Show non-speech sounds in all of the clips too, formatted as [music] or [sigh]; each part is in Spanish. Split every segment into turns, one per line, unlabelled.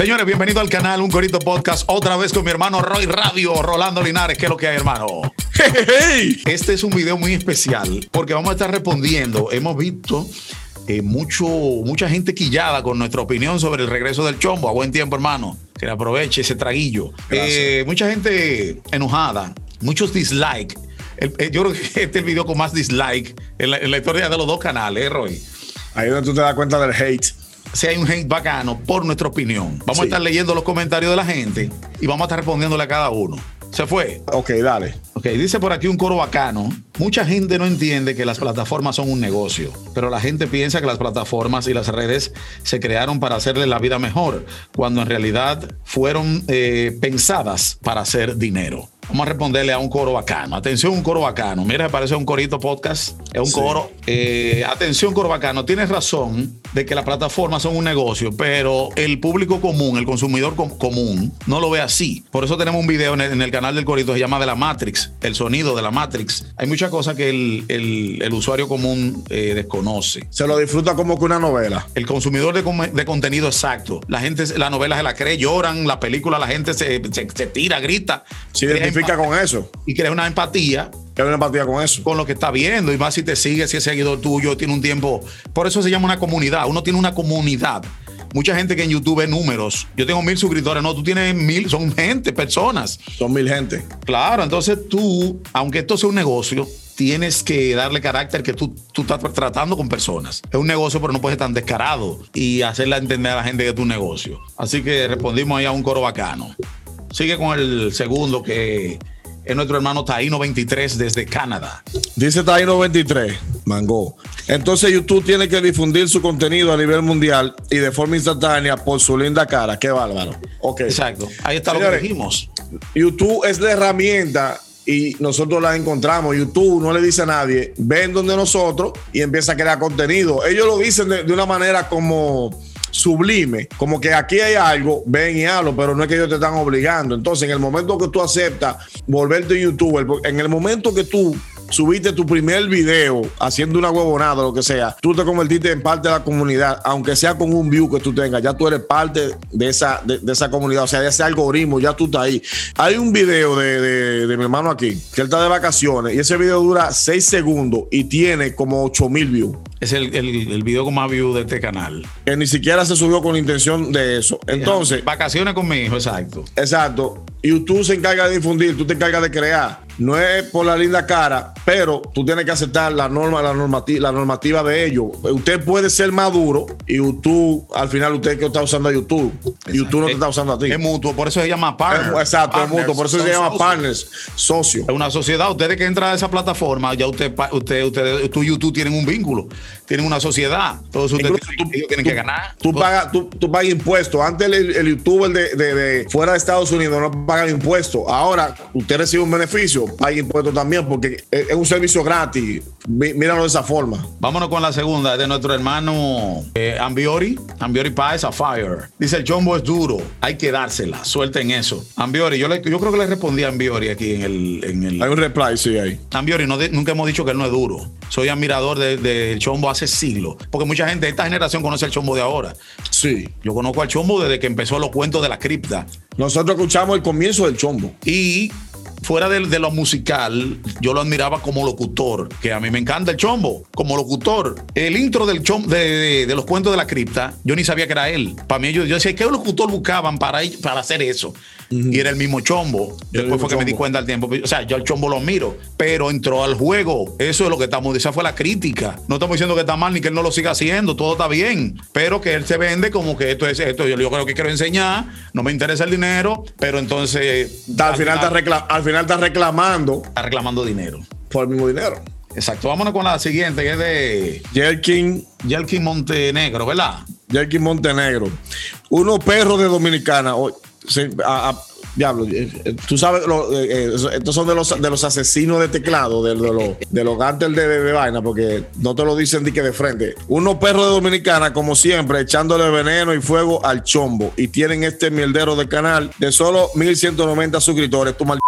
Señores, bienvenido al canal Un Corito Podcast. Otra vez con mi hermano Roy Radio, Rolando Linares. ¿Qué es lo que hay, hermano? [laughs] Este es un video muy especial porque vamos a estar respondiendo. Hemos visto eh, mucho, mucha gente quillada con nuestra opinión sobre el regreso del chombo. A buen tiempo, hermano. Que le aproveche ese traguillo. Eh, mucha gente enojada, muchos dislikes. Eh, yo creo que este es el video con más dislike en la, historia de los dos canales, Roy.
Ahí es donde tú te das cuenta del hate
si hay un hate bacano por nuestra opinión. Vamos a estar leyendo los comentarios de la gente y vamos a estar respondiéndole a cada uno. ¿Se fue?
Ok, dale.
Ok, dice por aquí un coro bacano. Mucha gente no entiende que las plataformas son un negocio, pero la gente piensa que las plataformas y las redes se crearon para hacerle la vida mejor, cuando en realidad fueron eh, pensadas para hacer dinero. Vamos a responderle a un coro bacano. Atención, un coro bacano. Mira, parece un corito podcast. Es un coro. Eh, atención, coro bacano. Tienes razón de que las plataformas son un negocio, pero el público común, el consumidor común, no lo ve así. Por eso tenemos un video en el, canal del corito, se llama de la Matrix, el sonido de la Matrix. Hay muchas cosas que el, usuario común eh, desconoce.
Se lo disfruta como que una novela.
El consumidor de, contenido exacto. La gente, la novela se la cree, lloran, la película, la gente se, tira, grita.
Sí, con eso.
Y crea una empatía.
Crea una empatía con eso.
Con lo que está viendo. Y más si te sigue, si es seguidor tuyo, tiene un tiempo. Por eso se llama una comunidad. Uno tiene una comunidad. Mucha gente que en YouTube ve números. Yo tengo mil suscriptores. No, tú tienes mil. Son gente, personas.
Son mil gente.
Claro. Entonces tú, aunque esto sea un negocio, tienes que darle carácter que tú, tú estás tratando con personas. Es un negocio, pero no puedes ser tan descarado y hacerle entender a la gente que es tu negocio. Así que respondimos ahí a un coro bacano. Sigue con el segundo que es nuestro hermano Taino 23 desde Canadá.
Dice Taino 23, Mango. Entonces YouTube tiene que difundir su contenido a nivel mundial y de forma instantánea por su linda cara. Qué bárbaro.
Ok. Exacto. Ahí está lo que dijimos.
YouTube es la herramienta y nosotros la encontramos. YouTube no le dice a nadie, ven donde nosotros y empieza a crear contenido. Ellos lo dicen de una manera como sublime, como que aquí hay algo, ven y hablo, pero no es que ellos te están obligando. Entonces, en el momento que tú aceptas volverte youtuber, en el momento que tú subiste tu primer video haciendo una huevonada, lo que sea, tú te convertiste en parte de la comunidad, aunque sea con un view que tú tengas, ya tú eres parte de esa, de, esa comunidad, o sea, de ese algoritmo, ya tú estás ahí. Hay un video de, de, mi hermano aquí, que él está de vacaciones, y ese video dura 6 segundos y tiene como 8 mil views.
Es el, el, video con más views de este canal.
Que ni siquiera se subió con intención de eso. Entonces.
Vacaciones con mi hijo, exacto.
Exacto. YouTube se encarga de difundir, tú te encargas de crear no es por la linda cara, pero tú tienes que aceptar la norma, la normativa, la normativa de ellos. Usted puede ser maduro y YouTube, al final usted que está usando a YouTube. YouTube no te está usando a ti.
Es mutuo, por eso se llama partner.
exacto, es mutuo, por eso se llama partners, socio.
Es una sociedad. Ustedes que entran a esa plataforma, ya usted, usted, usted, tú y YouTube tienen un vínculo, tienen una sociedad. Todos ustedes tienen, que ganar.
Tú pagas, tú, pagas impuestos. Antes el, youtuber de, de, fuera de Estados Unidos no paga impuestos. Ahora usted recibe un beneficio hay impuestos también, porque es un servicio gratis. Míralo de esa forma.
Vámonos con la segunda, de nuestro hermano eh, Ambiori. Ambiori Paz a Fire. Dice: el chombo es duro, hay que dársela. Suelten eso. Ambiori, yo, yo creo que le respondí a Ambiori aquí en el, en el.
Hay un reply, sí, ahí.
Ambiori, no nunca hemos dicho que él no es duro. Soy admirador del de, chombo hace siglos. Porque mucha gente de esta generación conoce el chombo de ahora.
Sí.
Yo conozco al chombo desde que empezó los cuentos de la cripta.
Nosotros escuchamos el comienzo del chombo.
Y fuera de, lo musical, yo lo admiraba como locutor, que a mí me encanta el chombo, como locutor. El intro del chombo, de, los cuentos de la cripta, yo ni sabía que era él. Para mí, yo, yo decía, ¿qué locutor buscaban para, para hacer eso? Y era el mismo chombo. Después fue que me di cuenta al tiempo. O sea, yo el chombo lo miro, pero entró al juego. Eso es lo que estamos, esa fue la crítica. No estamos diciendo que está mal ni que él no lo siga haciendo, todo está bien, pero que él se vende como que esto es esto. Yo, yo creo que quiero enseñar, no me interesa el dinero, pero entonces.
al, final, está al final está reclamando.
Está reclamando dinero.
Por el mismo dinero.
Exacto. Vámonos con la siguiente, que es de.
Jelkin.
Jelkin Montenegro, ¿verdad?
Jelkin Montenegro. Unos perros de Dominicana. diablo, eh, eh, tú sabes, eh, estos son de los, de los asesinos de teclado, de, los, de los de, de, vaina, porque no te lo dicen de que de frente. Unos perros de Dominicana, como siempre, echándole veneno y fuego al chombo. Y tienen este mierdero de canal de solo 1190 suscriptores. Tu mal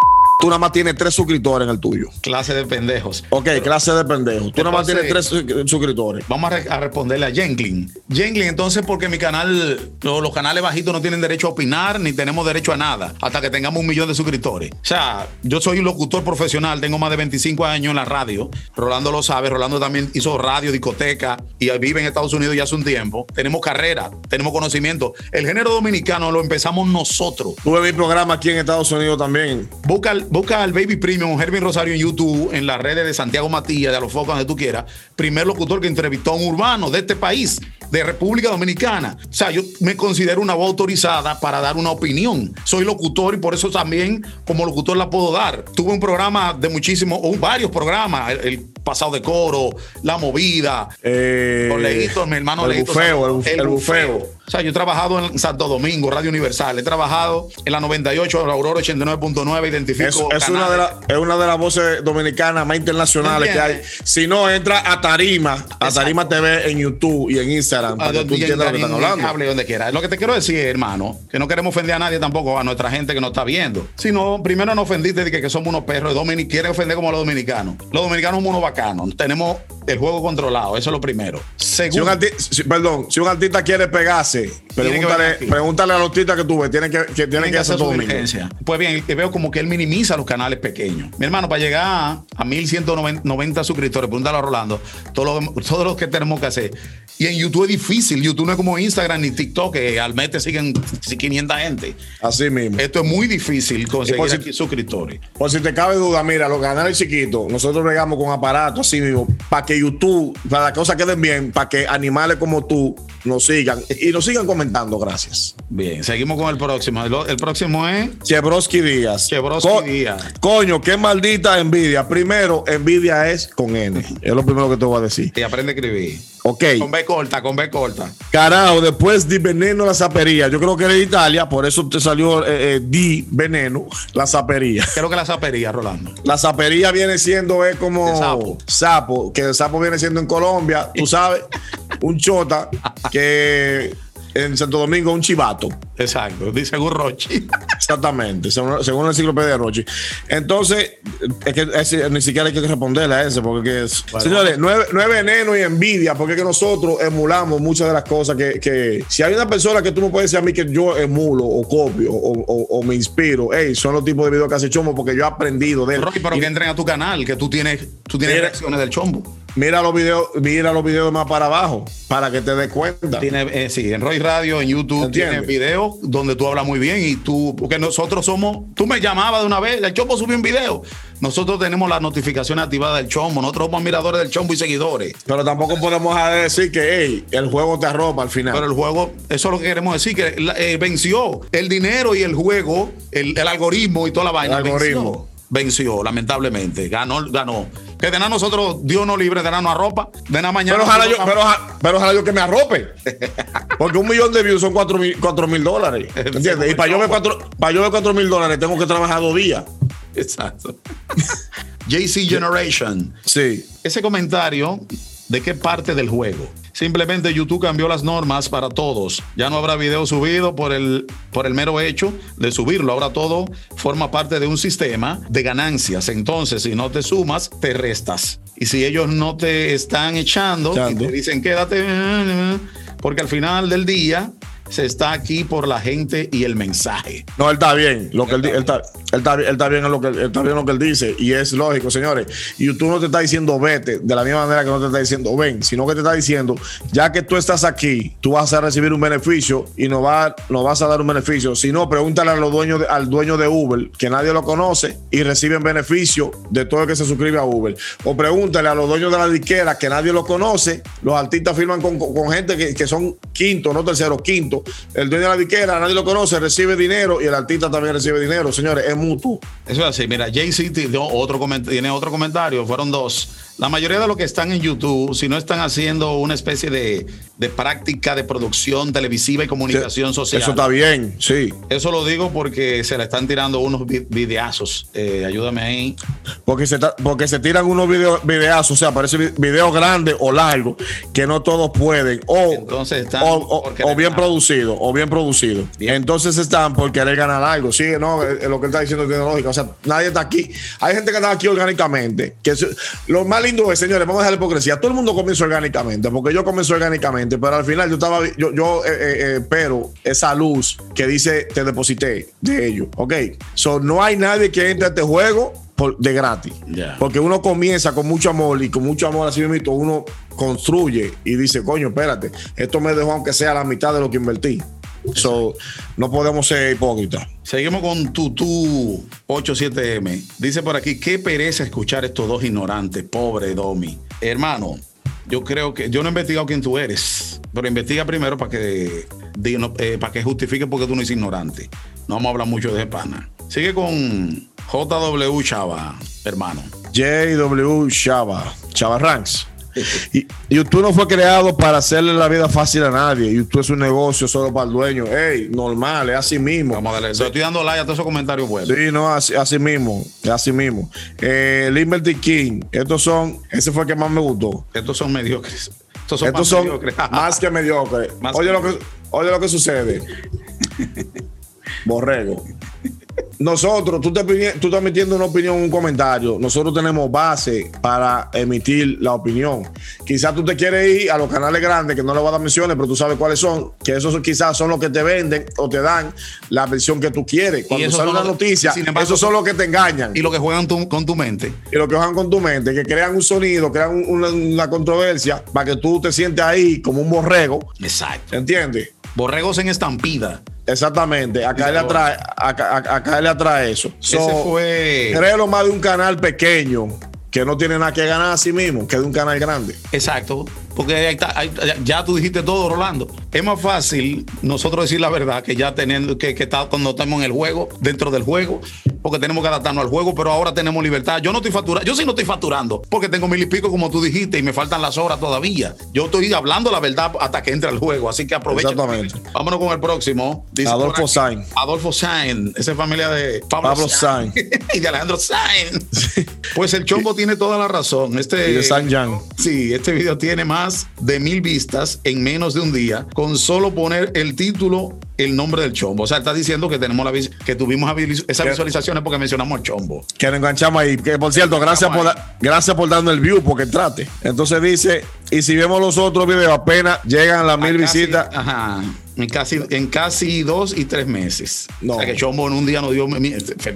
tú nada más tienes tres suscriptores en el tuyo.
Clase de pendejos.
Ok, clase de pendejos. Tú nada más tienes tres suscriptores.
Vamos a, responderle a Jenklin. Jenklin, entonces, porque mi canal, los, canales bajitos no tienen derecho a opinar ni tenemos derecho a nada hasta que tengamos un millón de suscriptores. O sea, yo soy un locutor profesional, tengo más de 25 años en la radio. Rolando lo sabe. Rolando también hizo radio, discoteca y vive en Estados Unidos ya hace un tiempo. Tenemos carrera, tenemos conocimiento. El género dominicano lo empezamos nosotros.
Tuve mi programa aquí en Estados Unidos también.
Busca, busca al Baby Premium, Hervin Rosario en YouTube, en las redes de Santiago Matías, de los focos donde tú quieras. Primer locutor que entrevistó a un urbano de este país, de República Dominicana. O sea, yo me considero una voz autorizada para dar una opinión. Soy locutor y por eso también como locutor la puedo dar. Tuve un programa de muchísimos, o varios programas, el, pasado de coro, la movida,
eh,
los leídos, mi hermano
el Bufeo, el, bufeo.
O sea, yo he trabajado en Santo Domingo, Radio Universal, he trabajado en la 98, la Aurora 89.9, identifico.
Es, una de es una de las voces dominicanas más internacionales que hay. Si no, entra a Tarima, a Tarima TV en YouTube y en Instagram, para que tú entiendas lo que están hablando.
Hable donde quiera. Lo que te quiero decir, hermano, que no queremos ofender a nadie tampoco, a nuestra gente que nos está viendo. Sino, primero no ofendiste de que, somos unos perros, y quiere ofender como los dominicanos. Los dominicanos somos unos tenemos el juego controlado, eso es lo primero.
Segundo, perdón, si un artista quiere pegarse Pregúntale, pregúntale a los artistas que tuve, tienen que, que, tienen que hacer su diligencia.
Pues bien, veo como que él minimiza los canales pequeños. Mi hermano, para llegar a 1190 suscriptores, pregúntale a Rolando, todos los, todos los que tenemos que hacer. Y en YouTube es difícil. YouTube no es como Instagram ni TikTok, que al mes te siguen 500 gente.
Así mismo.
Esto es muy difícil conseguir suscriptores.
Por si te cabe duda, mira, los canales chiquitos, nosotros regamos con aparatos así mismo, para que YouTube, para que las cosas queden bien, para que animales como tú nos sigan y nos sigan comentando. Gracias.
Bien, seguimos con el próximo. El, próximo es
Chebroski Díaz.
Chebroski Díaz.
Coño, qué maldita envidia. Primero, envidia es con N. Es lo primero que te voy a decir.
Y aprende a escribir.
Ok.
Con B corta, con B corta.
Carajo, después di veneno la sapería. Yo creo que era de Italia, por eso te salió eh, eh, di veneno la sapería.
Creo que la sapería, Rolando.
La sapería viene siendo es como
sapo.
sapo, que el sapo viene siendo en Colombia, tú sabes, un chota que en Santo Domingo un chivato.
Exacto, dice Rochi. [laughs]
Exactamente, según, según la enciclopedia de Rochi. Entonces, es que ni siquiera hay que responderle a ese, porque es. señores, no es, veneno y envidia, porque es que nosotros emulamos muchas de las cosas que, si hay una persona que tú no puedes decir a mí que yo emulo o copio o, me inspiro, hey, son los tipos de videos que hace Chombo porque yo he aprendido de él.
Rochi, pero que entren a tu canal, que tú tienes, tú tienes reacciones del Chombo.
Mira los videos, mira los videos más para abajo para que te des cuenta.
Tiene, eh, sí, en Roy Radio, en YouTube, tiene videos donde tú hablas muy bien y tú, porque nosotros somos, tú me llamabas de una vez, el Chombo subió un video. Nosotros tenemos la notificación activada del Chombo, nosotros somos admiradores del Chombo y seguidores.
Pero tampoco podemos decir que hey, el juego te arropa al final.
Pero el juego, eso es lo que queremos decir, que eh, venció el dinero y el juego, el, algoritmo y toda la vaina.
El algoritmo
venció, lamentablemente. Ganó, ganó. Que de nada nosotros, Dios no libre, de nada no arropa. De nada mañana.
Pero ojalá, yo, pero, ojalá yo que me arrope. [laughs] Porque un millón de views son cuatro mil, dólares. [laughs] ¿Entiendes? Y para yo, ver cuatro, para yo ver cuatro mil dólares tengo que trabajar dos días.
Exacto. [laughs] JC Generation.
Sí.
Ese comentario, ¿de qué parte del juego? Simplemente YouTube cambió las normas para todos. Ya no habrá video subido por el, por el mero hecho de subirlo. Ahora todo forma parte de un sistema de ganancias. Entonces, si no te sumas, te restas. Y si ellos no te están echando y te dicen quédate, porque al final del día se está aquí por la gente y el mensaje.
No, él está bien. Lo que él, está, él, está, él está bien en lo que él está bien lo que él dice. Y es lógico, señores. Y tú no te está diciendo vete de la misma manera que no te está diciendo ven, sino que te está diciendo, ya que tú estás aquí, tú vas a recibir un beneficio y no, va, no vas a dar un beneficio. Si no, pregúntale a los dueños al dueño de Uber, que nadie lo conoce, y reciben beneficio de todo el que se suscribe a Uber. O pregúntale a los dueños de la disquera, que nadie lo conoce. Los artistas firman con, gente que, que son quinto, no tercero, quinto el dueño de la disquera, nadie lo conoce, recibe dinero y el artista también recibe dinero. Señores, es mutuo.
Eso es así. Mira, Jay-Z tiene otro comentario, fueron dos. La mayoría de los que están en YouTube, si no están haciendo una especie de de práctica de producción televisiva y comunicación social.
Eso está bien, sí.
Eso lo digo porque se le están tirando unos videazos. Eh, ayúdame ahí.
Porque se, porque se tiran unos video, videazos, o sea, parece videos grandes o largos, que no todos pueden. O, Entonces están o, bien producido, o bien producido. Entonces están por querer ganar algo. Sí, no, eh, lo que él está diciendo tiene lógica. O sea, nadie está aquí. Hay gente que está aquí orgánicamente. Que lo más lindo es, señores, vamos a dejar la hipocresía. Todo el mundo comenzó orgánicamente, porque yo comencé orgánicamente, pero al final yo estaba, yo, yo eh, pero esa luz que dice te deposité de ellos. Ok. So, no hay nadie que entre a este juego de gratis. Porque uno comienza con mucho amor y con mucho amor así mismo uno construye y dice, coño, espérate, esto me dejó aunque sea la mitad de lo que invertí. So, no podemos ser hipócritas.
Seguimos con Tutu 87M. Dice por aquí, qué pereza escuchar estos dos ignorantes, pobre Domi. Hermano, yo creo que yo no he investigado quién tú eres, pero investiga primero para que, eh, para que justifique porque tú no eres ignorante. No vamos a hablar mucho de pana. Sigue con JW Chava, hermano.
JW Chava, Chava Ranks. Y YouTube no fue creado para hacerle la vida fácil a nadie. YouTube es un negocio solo para el dueño. Ey, normal, es así mismo.
Vamos a darle. Estoy dando like a todos esos comentarios buenos.
Sí, no, así, así mismo. Así mismo. Eh, Liberty King, estos son, ese fue el que más me gustó.
Estos son mediocres.
Estos son, más, [laughs] mediocres. más que mediocres. oye, Lo que, oye lo que sucede. [laughs] Borrego nosotros, tú, te, tú estás metiendo una opinión un comentario. Nosotros tenemos base para emitir la opinión. Quizás tú te quieres ir a los canales grandes, que no le voy a dar menciones, pero tú sabes cuáles son, que esos quizás son los que te venden o te dan la versión que tú quieres. Cuando sale una noticia, esos son los que te engañan.
Y los que juegan con tu mente.
Y los que juegan con tu mente, que crean un sonido, crean una, una controversia para que tú te sientes ahí como un borrego.
Exacto.
¿Entiendes?
Borregos en estampida.
Exactamente, acá le atrae, acá, le atrae eso.
Ese fue.
Créelo más de un canal pequeño que no tiene nada que ganar a sí mismo que de un canal grande.
Exacto. Porque ya tú dijiste todo, Rolando. Es más fácil nosotros decir la verdad que ya teniendo que, que cuando estamos en el juego, dentro del juego, porque tenemos que adaptarnos al juego, pero ahora tenemos libertad. Yo no estoy facturando, yo sí no estoy facturando, porque tengo mil y pico, como tú dijiste, y me faltan las horas todavía. Yo estoy hablando la verdad hasta que entre al juego, así que aprovecha.
Exactamente.
Vámonos con el próximo.
Adolfo Sain.
Adolfo Sain, esa es familia de
Pablo, Sain. [laughs]
y de Alejandro Sain. [laughs] pues el chombo tiene toda la razón. Este,
y de San Jan.
Sí, este video tiene más de mil vistas en menos de un día con solo poner el título, el nombre del chombo. O sea, está diciendo que tenemos la que tuvimos esas visualizaciones porque mencionamos al chombo.
Que nos enganchamos ahí. Que por cierto, gracias por, gracias por darnos el view porque trate. Entonces dice, y si vemos los otros videos, apenas llegan a las mil visitas.
Ajá. En casi, en casi dos y tres meses. No. O sea que Chombo en un día nos dio.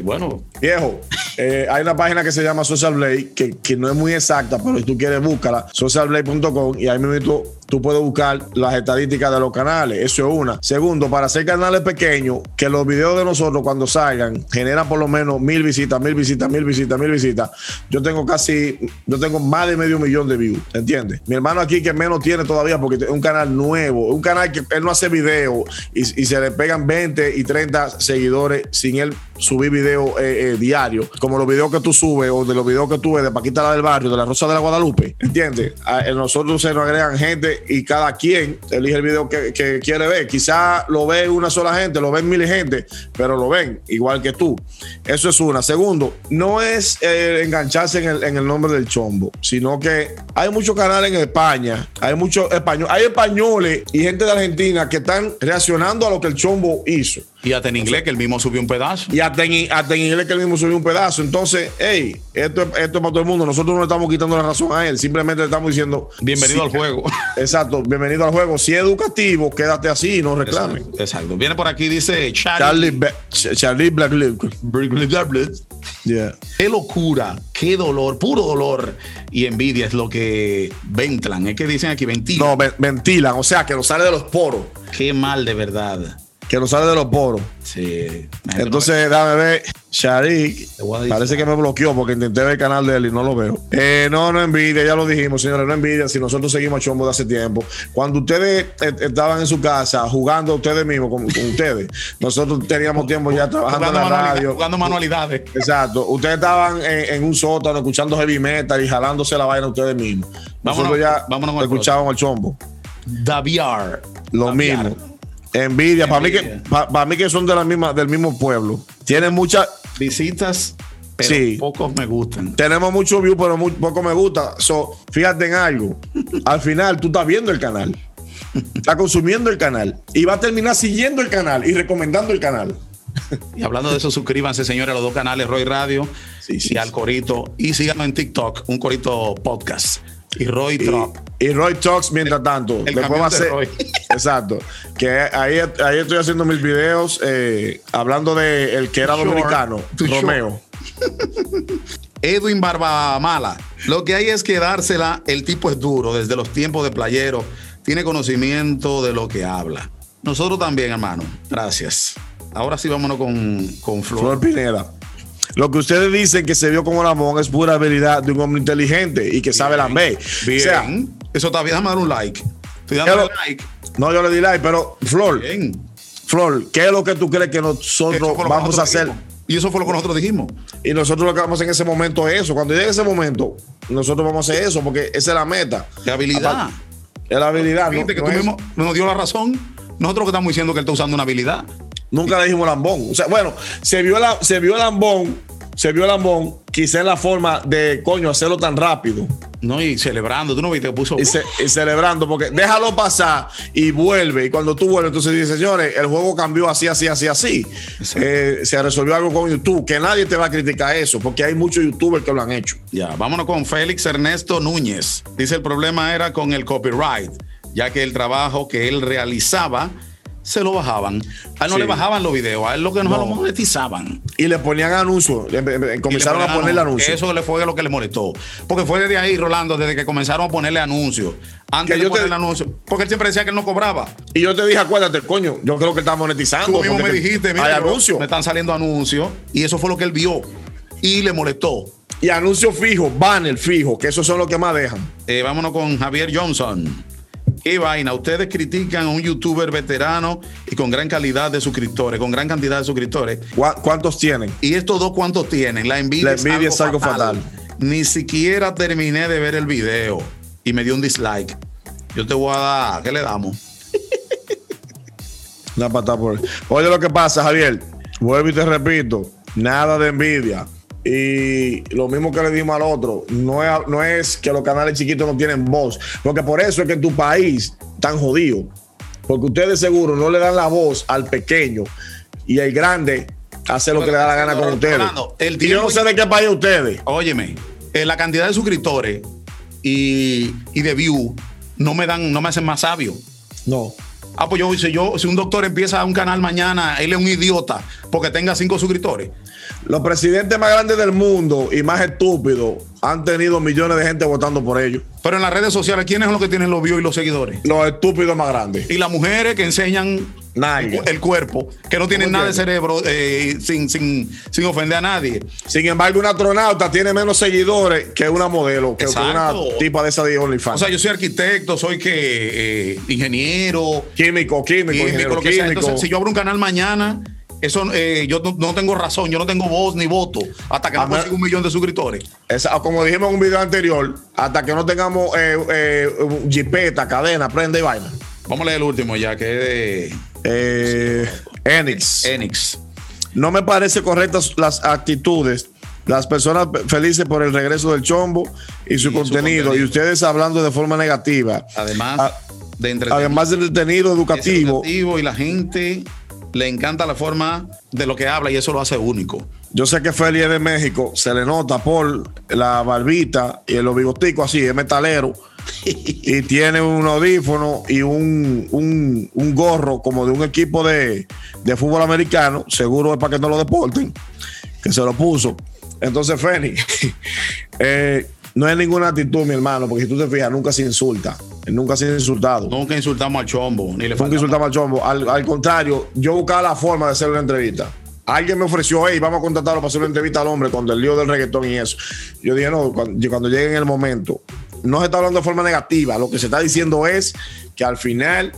Bueno.
Viejo, eh, hay una página que se llama Social Blade, que, que no es muy exacta, pero si tú quieres, búscala. Socialblade.com y ahí me meto tú puedes buscar las estadísticas de los canales. Eso es una. Segundo, para hacer canales pequeños, que los videos de nosotros cuando salgan generan por lo menos mil visitas, mil visitas, mil visitas, mil visitas. Yo tengo casi, yo tengo más de medio millón de views, ¿entiendes? Mi hermano aquí que menos tiene todavía porque es un canal nuevo, un canal que él no hace video y, se le pegan 20 y 30 seguidores sin él subir video eh, eh, diario, como los videos que tú subes o de los videos que tú ves de Paquita la del Barrio, de la Rosa de la Guadalupe, ¿entiendes? A, nosotros se nos agregan gente y cada quien elige el video que, quiere ver. Quizá lo ve una sola gente, lo ven mil gente, pero lo ven igual que tú. Eso es una. Segundo, no es eh, engancharse en el, en el, nombre del chombo, sino que hay muchos canales en España, hay muchos españoles, hay españoles y gente de Argentina que están reaccionando a lo que el chombo hizo.
Y hasta en inglés, que el mismo subió un pedazo.
Y hasta en, inglés, que el mismo subió un pedazo. Entonces, hey, esto, esto es para todo el mundo. Nosotros no le estamos quitando la razón a él. Simplemente le estamos diciendo.
Bienvenido al juego. [laughs]
Exacto, bienvenido al juego. Si es educativo, quédate así y no reclame.
Exacto. Viene por aquí, dice
Charlie. Charlie, Black
Yeah. Qué locura, qué dolor, puro dolor y envidia es lo que ventilan. Es que dicen aquí, ventilan.
No, ventilan, o sea, que lo sale de los poros.
Qué mal de verdad
que no sale de los poros.
Sí.
Entonces, dame ver. Sharik, parece que me bloqueó porque intenté ver el canal de él y no lo veo. Eh, no, no envidia, ya lo dijimos, señores, no envidia. Si nosotros seguimos a Chombo de hace tiempo, cuando ustedes eh, estaban en su casa jugando ustedes mismos con, ustedes, [laughs] nosotros teníamos tiempo ya trabajando en la radio.
Jugando manualidades. [laughs]
Exacto. Ustedes estaban en, un sótano escuchando heavy metal y jalándose la vaina ustedes mismos. Nosotros ya vámonos escuchábamos al Chombo.
Daviar.
Lo
Daviar.
mismo. Envidia, para mí que para mí que son de la misma del mismo pueblo. Tienen mucha
Visitas, pero
Sí.
pocos me gustan.
tenemos mucho view, pero muy poco me gusta. So, fíjate en algo. Al final tú estás viendo el canal. Estás consumiendo el canal y va a terminar siguiendo el canal y recomendando el canal.
Y hablando de eso, suscríbanse, señores, a los dos canales, Roy Radio
Sí, sí,
y al. Corito. Y síganos en TikTok, un Corito Podcast. Y Roy Trop.
Y, y Roy Talks mientras tanto.
El
Después
camión
va a
de
ser.
Roy. [laughs]
Exacto. Que ahí, ahí estoy haciendo mis videos eh, hablando de el que era dominicano,
Too.
Romeo. [laughs]
Edwin Barbamala. Lo que hay es que dársela. El tipo es duro desde los tiempos de playero. Tiene conocimiento de lo que habla. Nosotros también, hermano. Gracias. Ahora sí, vámonos con, con Flor.
Flor Pineda. Lo que ustedes dicen que se vio como Lamón es pura habilidad de un hombre inteligente y que sabe la
Bien.
O sea,
Eso está bien. Déjame dar un like. Estoy
Ya
dando
lo-
like.
no yo le di like, pero Flor,
Bien.
Flor, ¿qué es lo que tú crees que nosotros
que
vamos
nosotros
a hacer?
dijimos. Y eso fue lo que nosotros dijimos.
Y nosotros lo que vamos a hacer en ese momento es eso. Cuando llegue ese momento, nosotros vamos a hacer eso porque esa es la meta.
De habilidad.
Es la habilidad. ¿no?
Que
No
tú mismo nos dio la razón. Nosotros que estamos diciendo que él está usando una habilidad.
Nunca le dijimos lambón. O sea, bueno, se vio, la, se vio el lambón, se vio el lambón, quizá en la forma de, coño, hacerlo tan rápido
No, y celebrando. Tú no viste que puso.
y, ce- y celebrando, porque déjalo pasar y vuelve. Y cuando tú vuelves, entonces dices, señores, el juego cambió así, así, así, así. Eh, se resolvió algo con YouTube, que nadie te va a criticar eso, porque hay muchos youtubers que lo han hecho.
Ya, vámonos con Félix Ernesto Núñez. Dice el problema era con el copyright, ya que el trabajo que él realizaba se lo bajaban. A él no
Sí.
le bajaban los videos, a él lo que no,
No.
lo monetizaban.
Y le ponían anuncios, comenzaron a ponerle
anuncios. Eso le fue lo que le molestó. Porque fue desde ahí, Rolando, desde que comenzaron a ponerle anuncios. Antes
Que
de
yo te-
anuncios. Porque él siempre decía que él no cobraba.
Y yo te dije, acuérdate, coño, yo creo que está monetizando.
Tú mismo me dijiste, mira,
hay anuncios.
me están saliendo anuncios. Y eso fue lo que él vio. Y le molestó.
Y anuncios fijos, banner fijo, que esos son los que más dejan.
Eh, vámonos con Javier Johnson. ¿Qué vaina? Ustedes critican a un youtuber veterano y con gran calidad de suscriptores, con gran cantidad de suscriptores.
¿Cuá- ¿Cuántos tienen?
¿Y estos dos cuántos tienen? La envidia,
La envidia es algo fatal.
Ni siquiera terminé de ver el video y me dio un dislike. Yo te voy a dar, ¿qué le damos?
Una patada por. Oye, lo que pasa, Javier. Vuelvo y te repito: nada de envidia. Y lo mismo que le dimos al otro, no es, no es que los canales chiquitos no tienen voz, porque por eso es que en tu país tan jodido, porque ustedes seguro no le dan la voz al pequeño y el grande hace lo que le da la gana con ustedes.
El
Y yo no sé de qué país ustedes.
Óyeme, eh, la cantidad de suscriptores y, y de view no me dan, no me hacen más sabio.
No.
Ah, pues yo, si yo, si un doctor empieza un canal mañana, él es un idiota porque tenga cinco suscriptores.
Los presidentes más grandes del mundo y más estúpidos han tenido millones de gente votando por ellos.
Pero en las redes sociales, ¿quiénes son los que tienen los views y los seguidores?
Los estúpidos más grandes.
Y las mujeres que enseñan El cuerpo, que no tienen
¿Cómo
nada de cerebro eh, sin, sin, sin ofender a nadie.
Sin embargo, un astronauta tiene menos seguidores que una modelo, que que una
Exacto.
tipa de esa de
O
OnlyFans.
sea, yo soy arquitecto, soy que eh, ingeniero,
químico, químico,
químico,
ingeniero
lo que sea.
químico.
Entonces, si yo abro un canal mañana, eso eh, yo no, no tengo razón, yo no tengo voz ni voto hasta que no
A ver.
consiga un millón de suscriptores.
Esa- como dijimos en un video anterior, hasta que no tengamos eh, eh, jipeta, cadena, prende y vaina.
Vamos a leer el último ya, que es
Eh, Enix.
Enix.
No me parece correctas las actitudes. Las personas felices por el regreso del chombo y su, contenido,
contenido.
y ustedes hablando de forma negativa.
Además
Ah,
de.
Además entretenido,
es
educativo,
educativo y la gente le encanta la forma de lo que habla y eso lo hace único.
yo sé que Feli es de México, se le nota por la barbita y los bigoticos así, es metalero. Y [laughs] tiene un audífono y un, un- un gorro como de un equipo de, de fútbol americano, seguro es para que no lo deporten, que se lo puso. Entonces, Feni, [laughs] eh, no es ninguna actitud, mi hermano, porque si tú te fijas, nunca se insulta, nunca se ha insultado.
Nunca insultamos al chombo, ni le
Nunca insultamos al chombo. Al, al contrario, yo buscaba la forma de hacer una entrevista. Alguien me ofreció, hey, vamos a contratarlo para hacer una entrevista al hombre con el lío del reggaetón y eso. Yo dije, no, cuando, cuando llegue en el momento, no se está hablando de forma negativa. Lo que se está diciendo es que al final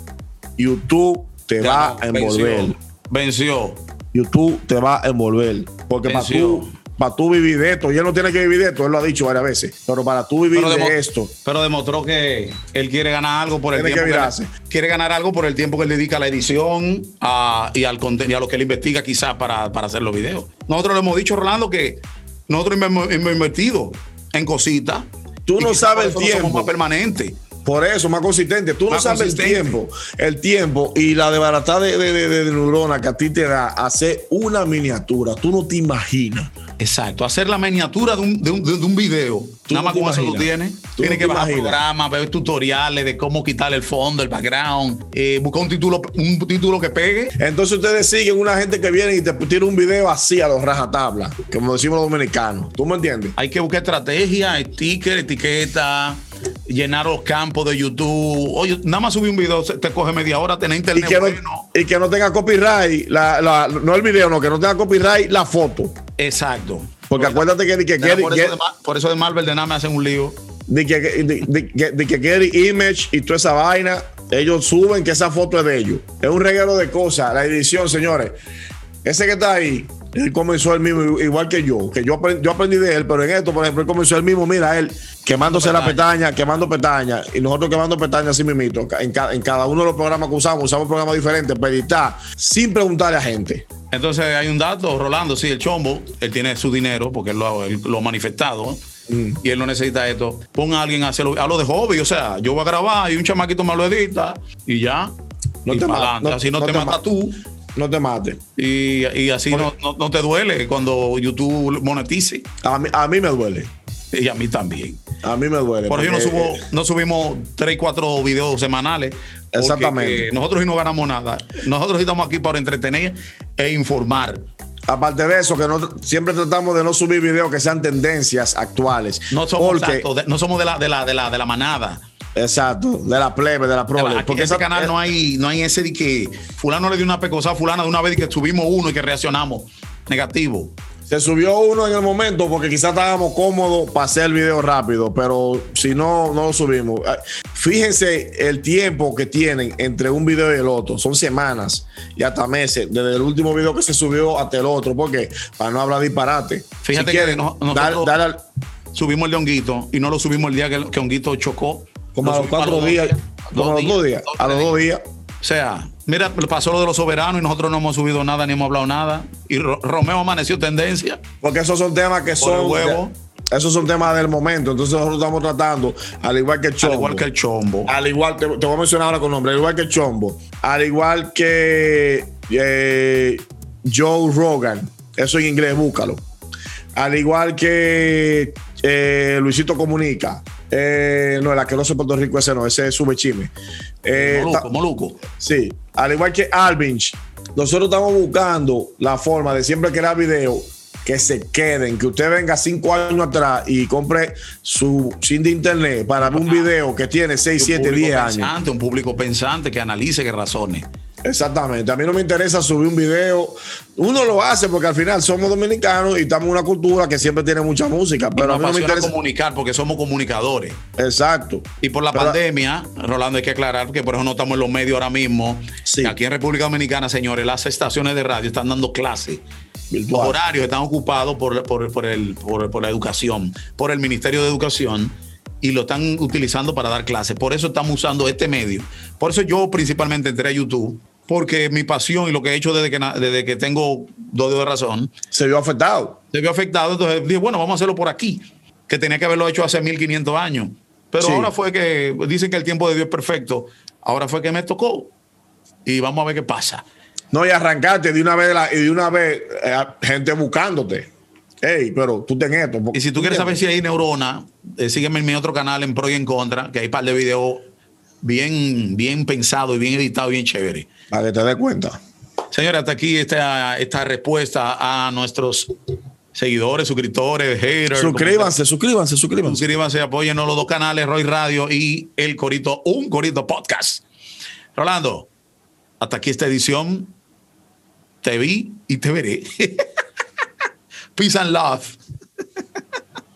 YouTube te
Ya
va
no,
a envolver.
Venció. venció.
YouTube te va a envolver. Porque para tú, para tú vivir de esto. Y él no tiene que vivir de esto, él lo ha dicho varias veces. Pero para tú vivir
Pero
de esto,
Pero demostró que él quiere ganar algo por el
Tiene que
tiempo.
virarse.
quiere ganar algo por el tiempo que él dedica a la edición a- y al contenido, a lo que él investiga quizás para, para hacer los videos. Nosotros le hemos dicho, Rolando, que nosotros hemos invertido en cositas.
Tú no sabes el
no
tiempo.
más permanentes.
por eso, más consistente. Tú no sabes el tiempo, el tiempo y la desbaratada de, de, de, de neurona que a ti te da hacer una miniatura. Tú no te imaginas.
Exacto, hacer la miniatura de un, de un, de un video. Nada más con eso tú tienes.
Tú
Tienes
no
que bajar programas, ver tutoriales de cómo quitar el fondo, el background, eh, buscar un título, un título que pegue.
Entonces ustedes siguen una gente que viene y te tira un video así a los rajatabla, como decimos los dominicanos. ¿Tú me entiendes?
Hay que buscar estrategia, sticker, etiqueta, llenar los campos de YouTube. Oye, nada más subir un video, te coge media hora, tener
Y
internet
que, no, y que no tenga copyright, la, la- no el video, no, que no tenga copyright la foto.
Exacto.
Porque acuérdate que, que, que,
por,
que-
eso de, por eso de Marvel de nada me hacen un lío.
de que, de, de- que Getty Image y toda esa vaina, ellos suben que esa foto es de ellos. Es un reguero de cosas. La edición, señores. Ese que está ahí, él comenzó el mismo, igual que yo. Que yo aprendí, yo aprendí de él, pero en esto, por ejemplo, él comenzó el mismo. Mira, él quemándose la pestaña, quemando pestañas. Y nosotros quemando pestañas así mismito. En, ca- en cada uno de los programas que usamos, usamos programas diferentes para editar, sin preguntarle a gente.
Entonces hay un dato, Rolando, sí, el chombo, él tiene su dinero porque él lo, él lo ha manifestado
Mm.
y él no necesita esto. Pon a alguien a hacerlo, a lo de hobby, o sea, yo voy a grabar y un chamaquito me lo edita y ya.
No
y
te ma-
pa'lante.
no-
así no,
no
te,
te
matas
ma-
tú
No te mates.
y, y así no, no- no te duele cuando YouTube monetice.
A mí, a mí me duele.
Y a mí también.
A mí me duele.
Por eso no, subo, no subimos 3, 4 videos semanales.
Exactamente.
nosotros sí no ganamos nada. Nosotros estamos aquí para entretener e informar.
Aparte de eso, que no, siempre tratamos de no subir videos que sean tendencias actuales.
No somos,
porque,
exacto, de, no somos de, la, de, la, de, la, de la manada.
Exacto, de la plebe, de la
Aquí
prole.
en
Porque
ese
esa-
canal no hay, no hay ese de que fulano le dio una pecosa a fulana de una vez y que subimos uno y que reaccionamos negativo.
Se subió uno en el momento porque quizás estábamos cómodos para hacer el video rápido, pero si no, no lo subimos. Ah, Fíjense el tiempo que tienen entre un video y el otro. Son semanas y hasta meses, desde el último video que se subió hasta el otro, porque para no hablar disparate.
Fíjate
si
que
dar-
nosotros-
dar al-
Subimos el de Honguito y no lo subimos el día que, que Honguito chocó.
Como a los cuatro días, como a los dos días, a los dos días.
O sea, mira, pasó lo de los soberanos y nosotros no hemos subido nada ni hemos hablado nada. Y Ro- Romeo amaneció tendencia.
Porque esos son temas que son.
huevo.
Esos son temas del momento. Entonces nosotros estamos tratando, al igual que el chombo.
Al igual que el chombo.
Al igual, te, te voy a mencionar ahora con nombre, al igual que el chombo. Al igual que eh, Joe Rogan. Eso en inglés, búscalo. Al igual que eh, Luisito Comunica. Eh, no, el asqueroso de Puerto Rico, ese no, ese es sube chisme. Eh,
Moluco, Moluco.
Sí, al igual que Alvinch, nosotros estamos buscando la forma de siempre crear videos que se queden, que usted venga cinco años atrás y compre su sin de internet para ver un video que tiene 6,
Un
7,
público
10 años.
pensante, Un público pensante que analice, que razone.
Exactamente. A mí no me interesa subir un video. Uno lo hace porque al final somos dominicanos y estamos en una cultura que siempre tiene mucha música, pero a mí no me interesa.
comunicar porque somos comunicadores.
Exacto.
Y por la
Pero-
pandemia, Rolando, hay que aclarar que por eso no estamos en los medios ahora mismo.
Sí.
Aquí en República Dominicana, señores, las estaciones de radio están dando clases. Los horarios están ocupados por, por- por el, por, por la educación, por el Ministerio de Educación, y lo están utilizando para dar clases. Por eso estamos usando este medio. Por eso yo principalmente entré a YouTube, porque mi pasión y lo que he hecho desde que, desde que tengo dos de razón,
Se vio afectado.
se vio afectado. Entonces dije, bueno, vamos a hacerlo por aquí, que tenía que haberlo hecho hace 1500 años. Pero
Sí.
ahora fue que dicen que el tiempo de Dios es perfecto. Ahora fue que me tocó. Y vamos a ver qué pasa.
No, y arrancarte de una vez la- y de una vez eh, gente buscándote. Ey, pero tú ten esto.
Y si tú quieres saber si hay neurona, eh, sígueme en mi otro canal en Pro y en Contra, que hay un par de videos bien, bien pensados y bien editados, bien chévere.
Para que te des cuenta.
Señores, hasta aquí esta, esta respuesta a nuestros seguidores, suscriptores, haters.
Suscríbanse, suscríbanse, suscríbanse.
Suscríbanse, apóyennos los dos canales, Roy Radio y el Corito, un Corito Podcast. Rolando, hasta aquí esta edición. Te vi y te veré. [laughs] Peace and love. [laughs]